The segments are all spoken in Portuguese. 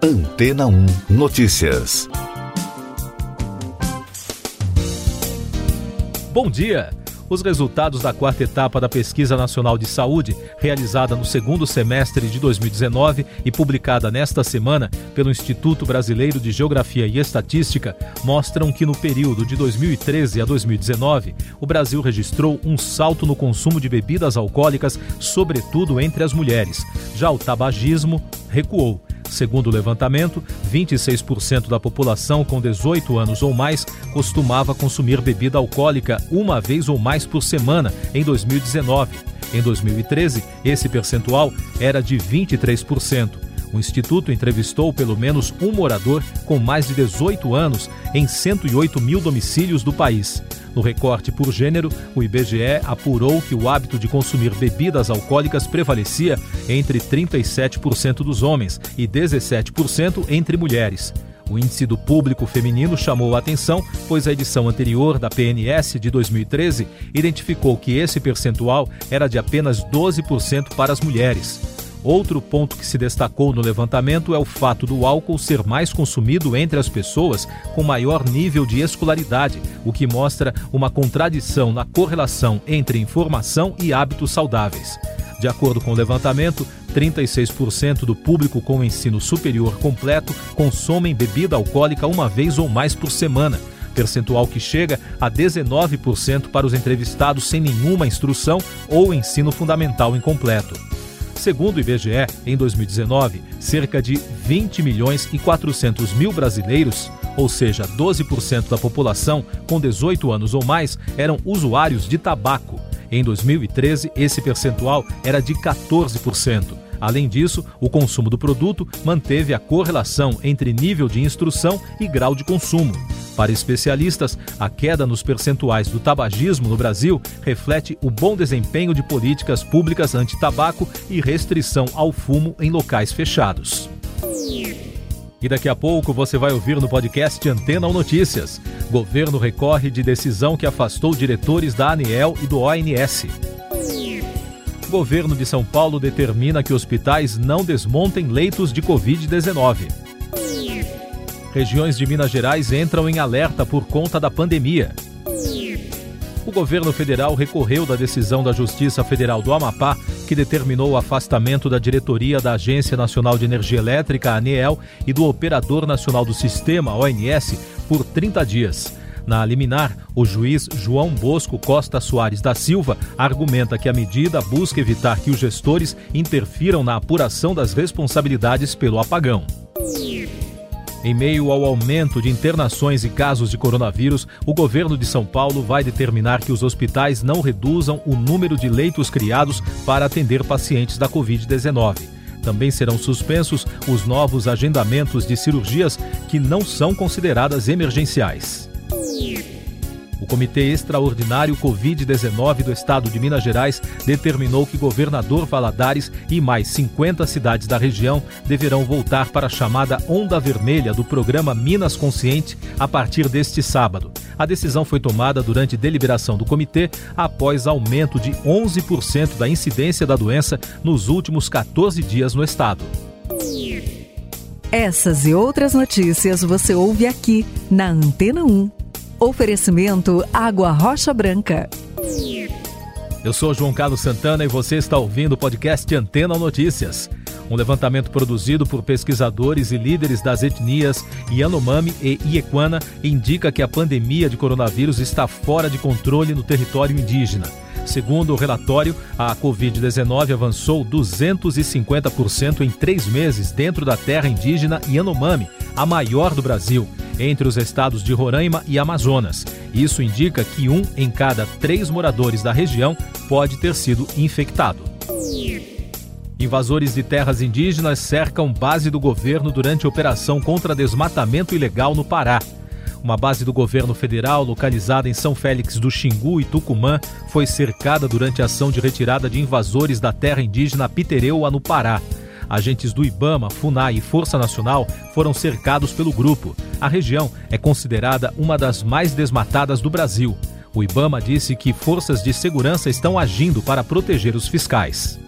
Antena 1 Notícias. Bom dia! Os resultados da quarta etapa da Pesquisa Nacional de Saúde, realizada no segundo semestre de 2019 e publicada nesta semana pelo Instituto Brasileiro de Geografia e Estatística, mostram que no período de 2013 a 2019, o Brasil registrou um salto no consumo de bebidas alcoólicas, sobretudo entre as mulheres. Já o tabagismo recuou. Segundo o levantamento, 26% da população com 18 anos ou mais costumava consumir bebida alcoólica uma vez ou mais por semana em 2019. Em 2013, esse percentual era de 23%. O Instituto entrevistou pelo menos um morador com mais de 18 anos em 108 mil domicílios do país. No recorte por gênero, o IBGE apurou que o hábito de consumir bebidas alcoólicas prevalecia entre 37% dos homens e 17% entre mulheres. O índice do público feminino chamou a atenção, pois a edição anterior da PNS de 2013 identificou que esse percentual era de apenas 12% para as mulheres. Outro ponto que se destacou no levantamento é o fato do álcool ser mais consumido entre as pessoas com maior nível de escolaridade, o que mostra uma contradição na correlação entre informação e hábitos saudáveis. De acordo com o levantamento, 36% do público com ensino superior completo consomem bebida alcoólica uma vez ou mais por semana, percentual que chega a 19% para os entrevistados sem nenhuma instrução ou ensino fundamental incompleto. Segundo o IBGE, em 2019, cerca de 20 milhões e 400 mil brasileiros, ou seja, 12% da população com 18 anos ou mais, eram usuários de tabaco. Em 2013, esse percentual era de 14%. Além disso, o consumo do produto manteve a correlação entre nível de instrução e grau de consumo. Para especialistas, a queda nos percentuais do tabagismo no Brasil reflete o bom desempenho de políticas públicas anti-tabaco e restrição ao fumo em locais fechados. E daqui a pouco você vai ouvir no podcast Antena ou Notícias. Governo recorre de decisão que afastou diretores da ANEEL e do ONS. Governo de São Paulo determina que hospitais não desmontem leitos de Covid-19. Regiões de Minas Gerais entram em alerta por conta da pandemia. O governo federal recorreu da decisão da Justiça Federal do Amapá, que determinou o afastamento da diretoria da Agência Nacional de Energia Elétrica, ANEEL, e do Operador Nacional do Sistema, ONS, por 30 dias. Na liminar, o juiz João Bosco Costa Soares da Silva argumenta que a medida busca evitar que os gestores interfiram na apuração das responsabilidades pelo apagão. Em meio ao aumento de internações e casos de coronavírus, o governo de São Paulo vai determinar que os hospitais não reduzam o número de leitos criados para atender pacientes da Covid-19. Também serão suspensos os novos agendamentos de cirurgias que não são consideradas emergenciais. Comitê Extraordinário Covid-19 do Estado de Minas Gerais determinou que governador Valadares e mais 50 cidades da região deverão voltar para a chamada Onda Vermelha do programa Minas Consciente a partir deste sábado. A decisão foi tomada durante deliberação do comitê após aumento de 11% da incidência da doença nos últimos 14 dias no estado. Essas e outras notícias você ouve aqui na Antena 1. Oferecimento Água Rocha Branca. Eu sou João Carlos Santana e você está ouvindo o podcast Antena Notícias. Um levantamento produzido por pesquisadores e líderes das etnias Yanomami e Iequana indica que a pandemia de coronavírus está fora de controle no território indígena. Segundo o relatório, a Covid-19 avançou 250% em três meses dentro da terra indígena Yanomami, a maior do Brasil entre os estados de Roraima e Amazonas. Isso indica que um em cada três moradores da região pode ter sido infectado. Invasores de terras indígenas cercam base do governo durante operação contra desmatamento ilegal no Pará. Uma base do governo federal, localizada em São Félix do Xingu e Tucumã, foi cercada durante a ação de retirada de invasores da terra indígena Pitereua, no Pará. Agentes do IBAMA, FUNAI e Força Nacional foram cercados pelo grupo. A região é considerada uma das mais desmatadas do Brasil. O IBAMA disse que forças de segurança estão agindo para proteger os fiscais.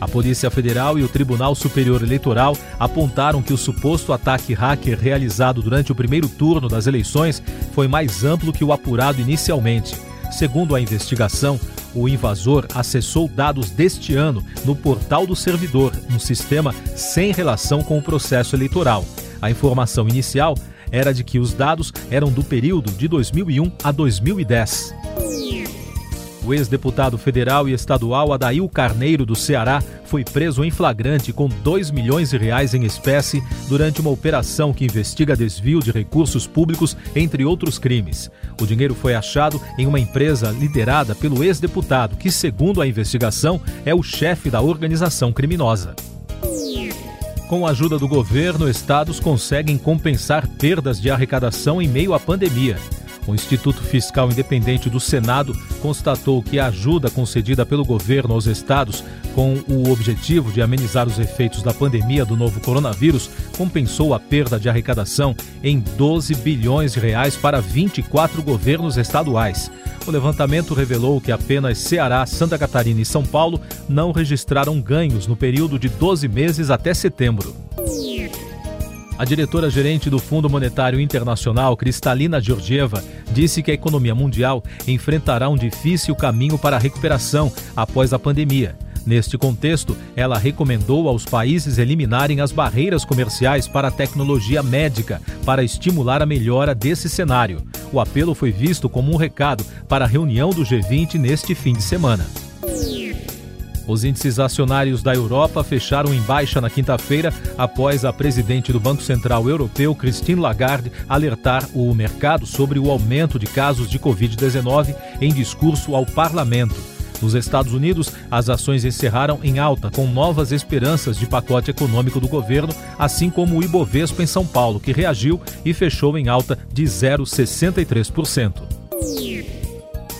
A Polícia Federal e o Tribunal Superior Eleitoral apontaram que o suposto ataque hacker realizado durante o primeiro turno das eleições foi mais amplo que o apurado inicialmente. Segundo a investigação, o invasor acessou dados deste ano no portal do servidor, um sistema sem relação com o processo eleitoral. A informação inicial era de que os dados eram do período de 2001 a 2010. O ex-deputado federal e estadual Adail Carneiro do Ceará foi preso em flagrante com 2 milhões de reais em espécie durante uma operação que investiga desvio de recursos públicos, entre outros crimes. O dinheiro foi achado em uma empresa liderada pelo ex-deputado, que, segundo a investigação, é o chefe da organização criminosa. Com a ajuda do governo, estados conseguem compensar perdas de arrecadação em meio à pandemia. O Instituto Fiscal Independente do Senado constatou que a ajuda concedida pelo governo aos estados com o objetivo de amenizar os efeitos da pandemia do novo coronavírus compensou a perda de arrecadação em 12 bilhões de reais para 24 governos estaduais. O levantamento revelou que apenas Ceará, Santa Catarina e São Paulo não registraram ganhos no período de 12 meses até setembro. A diretora-gerente do Fundo Monetário Internacional, Cristalina Georgieva, disse que a economia mundial enfrentará um difícil caminho para a recuperação após a pandemia. Neste contexto, ela recomendou aos países eliminarem as barreiras comerciais para a tecnologia médica para estimular a melhora desse cenário. O apelo foi visto como um recado para a reunião do G20 neste fim de semana. Os índices acionários da Europa fecharam em baixa na quinta-feira após a presidente do Banco Central Europeu, Christine Lagarde, alertar o mercado sobre o aumento de casos de Covid-19 em discurso ao parlamento. Nos Estados Unidos, as ações encerraram em alta, com novas esperanças de pacote econômico do governo, assim como o Ibovespa em São Paulo, que reagiu e fechou em alta de 0,63%.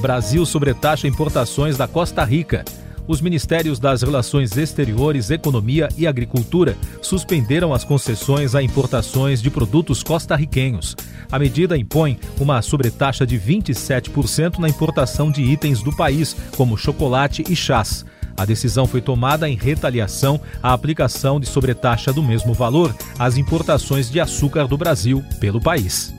Brasil sobretaxa importações da Costa Rica os Ministérios das Relações Exteriores, Economia e Agricultura suspenderam as concessões a importações de produtos costarriquenhos. A medida impõe uma sobretaxa de 27% na importação de itens do país, como chocolate e chás. A decisão foi tomada em retaliação à aplicação de sobretaxa do mesmo valor às importações de açúcar do Brasil pelo país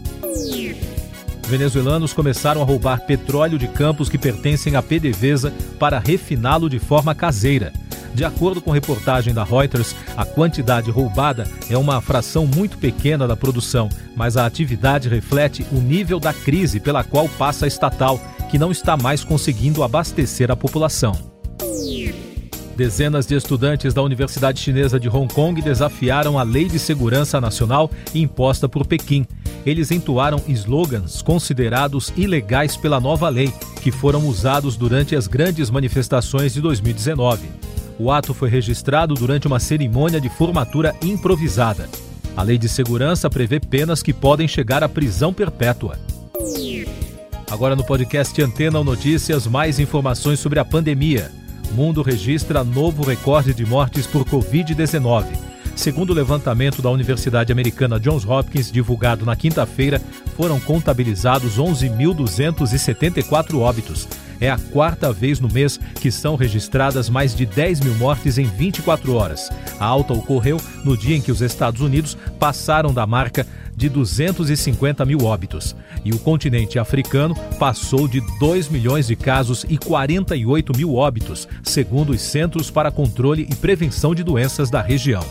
venezuelanos começaram a roubar petróleo de campos que pertencem à PDVSA para refiná-lo de forma caseira. De acordo com reportagem da Reuters, a quantidade roubada é uma fração muito pequena da produção, mas a atividade reflete o nível da crise pela qual passa a estatal, que não está mais conseguindo abastecer a população. Dezenas de estudantes da Universidade Chinesa de Hong Kong desafiaram a Lei de Segurança Nacional imposta por Pequim eles entoaram slogans considerados ilegais pela nova lei, que foram usados durante as grandes manifestações de 2019. O ato foi registrado durante uma cerimônia de formatura improvisada. A lei de segurança prevê penas que podem chegar à prisão perpétua. Agora no podcast Antena Notícias, mais informações sobre a pandemia. O mundo registra novo recorde de mortes por Covid-19. Segundo o levantamento da Universidade Americana Johns Hopkins, divulgado na quinta-feira, foram contabilizados 11.274 óbitos. É a quarta vez no mês que são registradas mais de 10 mil mortes em 24 horas. A alta ocorreu no dia em que os Estados Unidos passaram da marca de 250 mil óbitos. E o continente africano passou de 2 milhões de casos e 48 mil óbitos, segundo os Centros para Controle e Prevenção de Doenças da região.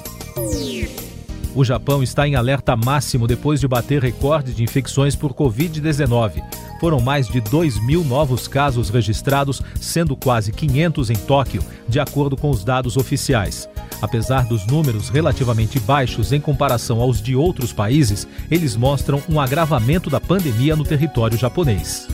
O Japão está em alerta máximo depois de bater recorde de infecções por Covid-19. Foram mais de 2 mil novos casos registrados, sendo quase 500 em Tóquio, de acordo com os dados oficiais. Apesar dos números relativamente baixos em comparação aos de outros países, eles mostram um agravamento da pandemia no território japonês.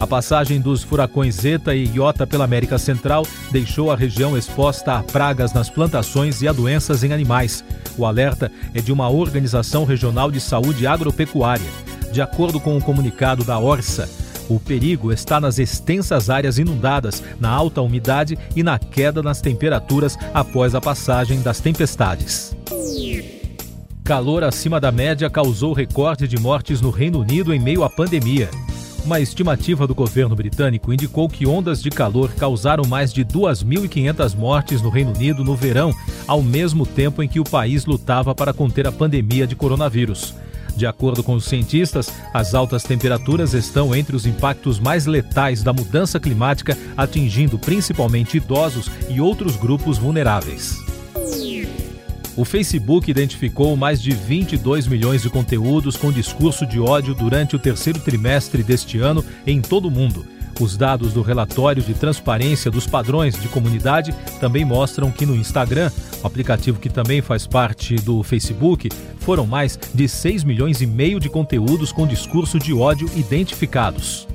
A passagem dos furacões Zeta e Iota pela América Central deixou a região exposta a pragas nas plantações e a doenças em animais. O alerta é de uma organização regional de saúde agropecuária. De acordo com o comunicado da Orsa, o perigo está nas extensas áreas inundadas, na alta umidade e na queda nas temperaturas após a passagem das tempestades. Calor acima da média causou recorde de mortes no Reino Unido em meio à pandemia. Uma estimativa do governo britânico indicou que ondas de calor causaram mais de 2.500 mortes no Reino Unido no verão, ao mesmo tempo em que o país lutava para conter a pandemia de coronavírus. De acordo com os cientistas, as altas temperaturas estão entre os impactos mais letais da mudança climática, atingindo principalmente idosos e outros grupos vulneráveis. O Facebook identificou mais de 22 milhões de conteúdos com discurso de ódio durante o terceiro trimestre deste ano em todo o mundo. Os dados do relatório de transparência dos padrões de comunidade também mostram que no Instagram, o aplicativo que também faz parte do Facebook, foram mais de 6 milhões e meio de conteúdos com discurso de ódio identificados.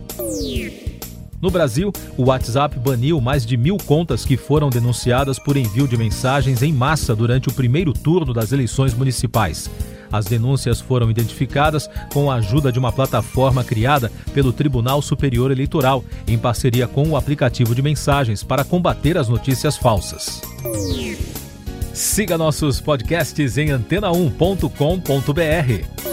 No Brasil, o WhatsApp baniu mais de mil contas que foram denunciadas por envio de mensagens em massa durante o primeiro turno das eleições municipais. As denúncias foram identificadas com a ajuda de uma plataforma criada pelo Tribunal Superior Eleitoral, em parceria com o aplicativo de mensagens para combater as notícias falsas. Siga nossos podcasts em antena1.com.br.